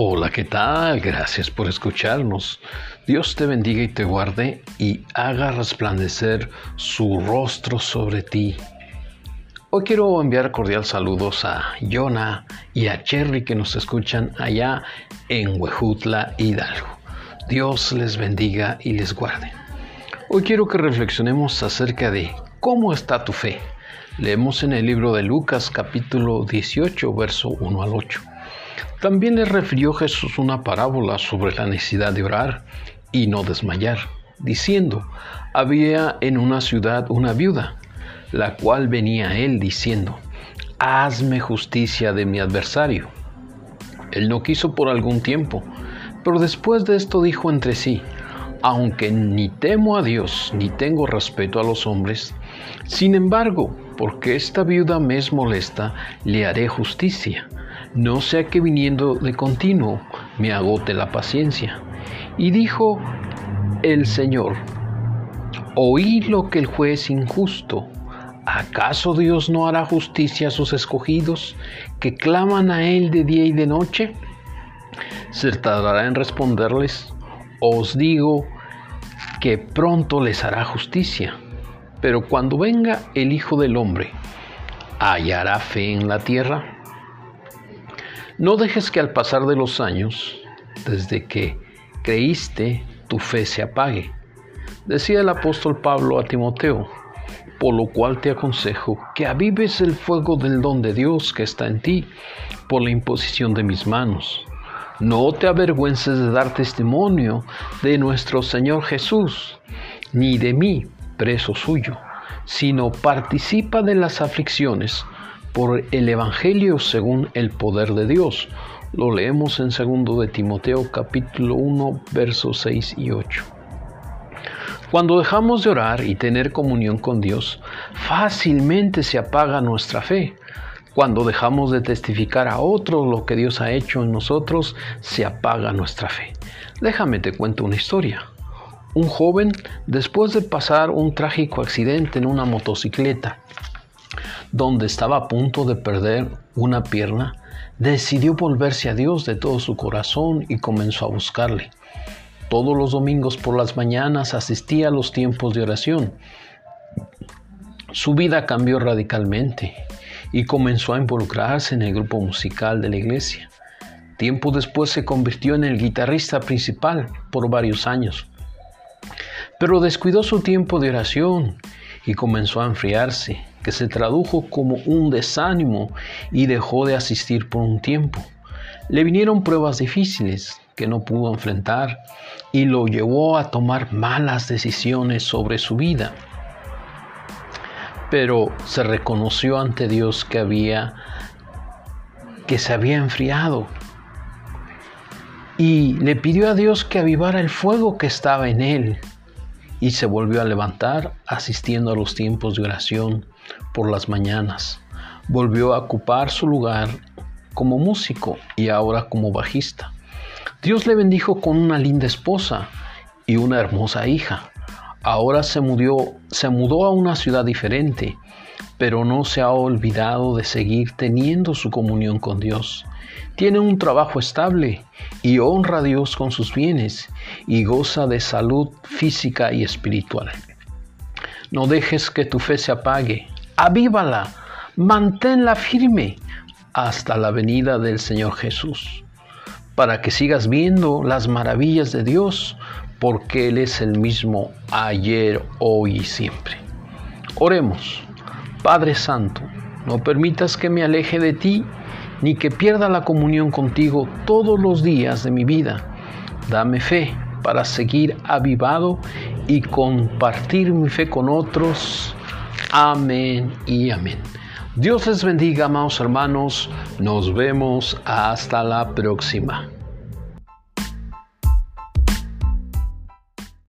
Hola, ¿qué tal? Gracias por escucharnos. Dios te bendiga y te guarde y haga resplandecer su rostro sobre ti. Hoy quiero enviar cordial saludos a Jonah y a Cherry que nos escuchan allá en Huejutla, Hidalgo. Dios les bendiga y les guarde. Hoy quiero que reflexionemos acerca de cómo está tu fe. Leemos en el libro de Lucas capítulo 18, verso 1 al 8. También le refirió Jesús una parábola sobre la necesidad de orar y no desmayar, diciendo, había en una ciudad una viuda, la cual venía a él diciendo, hazme justicia de mi adversario. Él no quiso por algún tiempo, pero después de esto dijo entre sí, aunque ni temo a Dios ni tengo respeto a los hombres, sin embargo, porque esta viuda me es molesta, le haré justicia no sea que viniendo de continuo me agote la paciencia. Y dijo el Señor, oí lo que el juez injusto. ¿Acaso Dios no hará justicia a sus escogidos que claman a Él de día y de noche? ¿Se tardará en responderles? Os digo que pronto les hará justicia. Pero cuando venga el Hijo del Hombre, ¿hallará fe en la tierra? No dejes que al pasar de los años, desde que creíste, tu fe se apague. Decía el apóstol Pablo a Timoteo, por lo cual te aconsejo que avives el fuego del don de Dios que está en ti por la imposición de mis manos. No te avergüences de dar testimonio de nuestro Señor Jesús, ni de mí, preso suyo, sino participa de las aflicciones por el Evangelio según el poder de Dios. Lo leemos en 2 de Timoteo capítulo 1 versos 6 y 8. Cuando dejamos de orar y tener comunión con Dios, fácilmente se apaga nuestra fe. Cuando dejamos de testificar a otros lo que Dios ha hecho en nosotros, se apaga nuestra fe. Déjame te cuento una historia. Un joven, después de pasar un trágico accidente en una motocicleta, donde estaba a punto de perder una pierna, decidió volverse a Dios de todo su corazón y comenzó a buscarle. Todos los domingos por las mañanas asistía a los tiempos de oración. Su vida cambió radicalmente y comenzó a involucrarse en el grupo musical de la iglesia. Tiempo después se convirtió en el guitarrista principal por varios años. Pero descuidó su tiempo de oración y comenzó a enfriarse que se tradujo como un desánimo y dejó de asistir por un tiempo. Le vinieron pruebas difíciles que no pudo enfrentar y lo llevó a tomar malas decisiones sobre su vida. Pero se reconoció ante Dios que había que se había enfriado y le pidió a Dios que avivara el fuego que estaba en él y se volvió a levantar asistiendo a los tiempos de oración por las mañanas. Volvió a ocupar su lugar como músico y ahora como bajista. Dios le bendijo con una linda esposa y una hermosa hija. Ahora se mudó, se mudó a una ciudad diferente, pero no se ha olvidado de seguir teniendo su comunión con Dios. Tiene un trabajo estable y honra a Dios con sus bienes y goza de salud física y espiritual. No dejes que tu fe se apague, avívala, manténla firme hasta la venida del Señor Jesús, para que sigas viendo las maravillas de Dios, porque Él es el mismo ayer, hoy y siempre. Oremos, Padre Santo, no permitas que me aleje de ti, ni que pierda la comunión contigo todos los días de mi vida. Dame fe para seguir avivado y compartir mi fe con otros. Amén y amén. Dios les bendiga, amados hermanos. Nos vemos hasta la próxima.